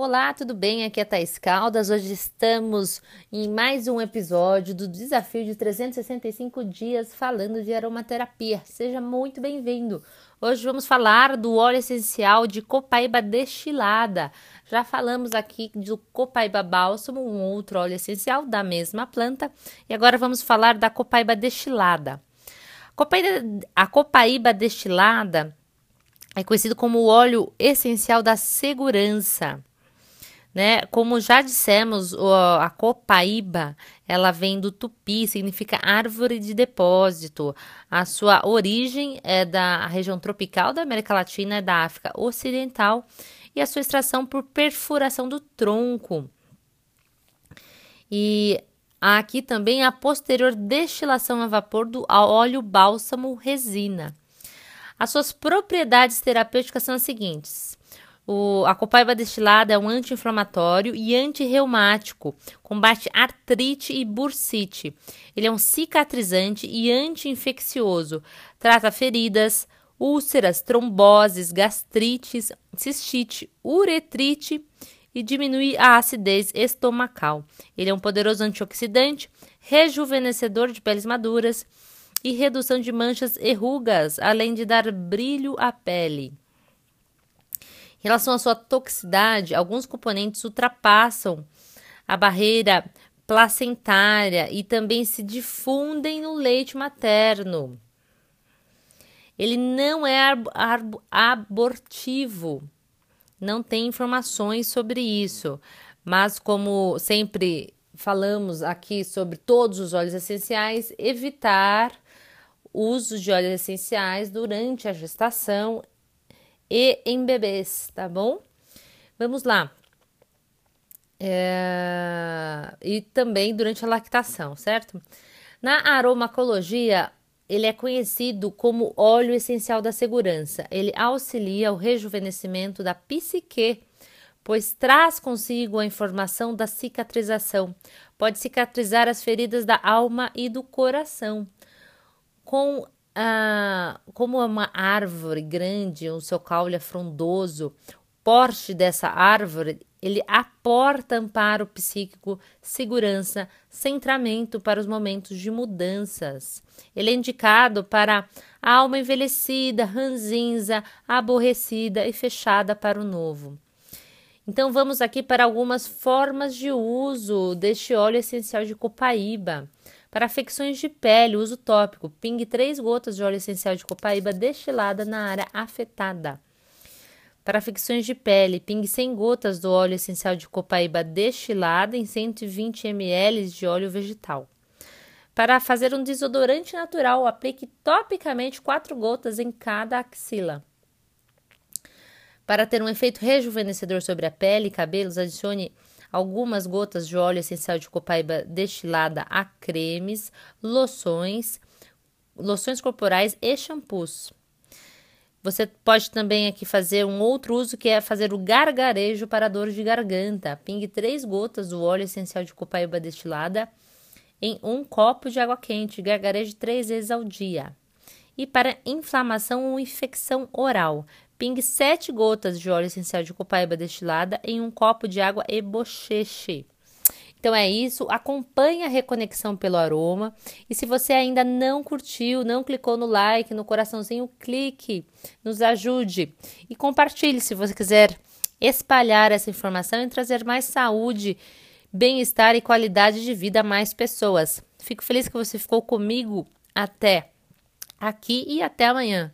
Olá, tudo bem? Aqui é Thais Caldas. Hoje estamos em mais um episódio do Desafio de 365 Dias falando de aromaterapia. Seja muito bem-vindo. Hoje vamos falar do óleo essencial de copaíba destilada. Já falamos aqui do copaíba bálsamo, um outro óleo essencial da mesma planta, e agora vamos falar da copaíba destilada. A copaíba destilada é conhecido como o óleo essencial da segurança. Né? Como já dissemos, a copaíba, ela vem do tupi, significa árvore de depósito. A sua origem é da região tropical da América Latina e da África Ocidental e a sua extração por perfuração do tronco. E aqui também a posterior destilação a vapor do óleo bálsamo resina. As suas propriedades terapêuticas são as seguintes: o, a copaiba destilada é um anti-inflamatório e antirreumático, combate artrite e bursite. Ele é um cicatrizante e anti-infeccioso, trata feridas, úlceras, tromboses, gastrites, cistite, uretrite e diminui a acidez estomacal. Ele é um poderoso antioxidante, rejuvenescedor de peles maduras e redução de manchas e rugas, além de dar brilho à pele. Em relação à sua toxicidade, alguns componentes ultrapassam a barreira placentária e também se difundem no leite materno. Ele não é abortivo, não tem informações sobre isso, mas como sempre falamos aqui sobre todos os óleos essenciais, evitar uso de óleos essenciais durante a gestação e em bebês, tá bom? Vamos lá. É... E também durante a lactação, certo? Na aromacologia, ele é conhecido como óleo essencial da segurança. Ele auxilia o rejuvenescimento da psique, pois traz consigo a informação da cicatrização. Pode cicatrizar as feridas da alma e do coração. Com ah, como é uma árvore grande, o seu caule é frondoso, porte dessa árvore, ele aporta amparo psíquico, segurança, centramento para os momentos de mudanças. Ele é indicado para a alma envelhecida, ranzinza, aborrecida e fechada para o novo. Então vamos aqui para algumas formas de uso deste óleo essencial de copaíba. Para afecções de pele, uso tópico. Pingue 3 gotas de óleo essencial de copaíba destilada na área afetada. Para afecções de pele, pingue 100 gotas do óleo essencial de copaíba destilada em 120 ml de óleo vegetal. Para fazer um desodorante natural, aplique topicamente 4 gotas em cada axila. Para ter um efeito rejuvenescedor sobre a pele e cabelos, adicione algumas gotas de óleo essencial de copaíba destilada a cremes, loções, loções corporais e shampoos. Você pode também aqui fazer um outro uso que é fazer o gargarejo para dor de garganta. Pingue três gotas do óleo essencial de copaíba destilada em um copo de água quente. Gargareje três vezes ao dia. E para inflamação ou infecção oral, Pingue 7 gotas de óleo essencial de copaíba destilada em um copo de água e bocheche. Então é isso, acompanhe a reconexão pelo aroma. E se você ainda não curtiu, não clicou no like, no coraçãozinho, clique, nos ajude e compartilhe se você quiser espalhar essa informação e trazer mais saúde, bem-estar e qualidade de vida a mais pessoas. Fico feliz que você ficou comigo até aqui e até amanhã.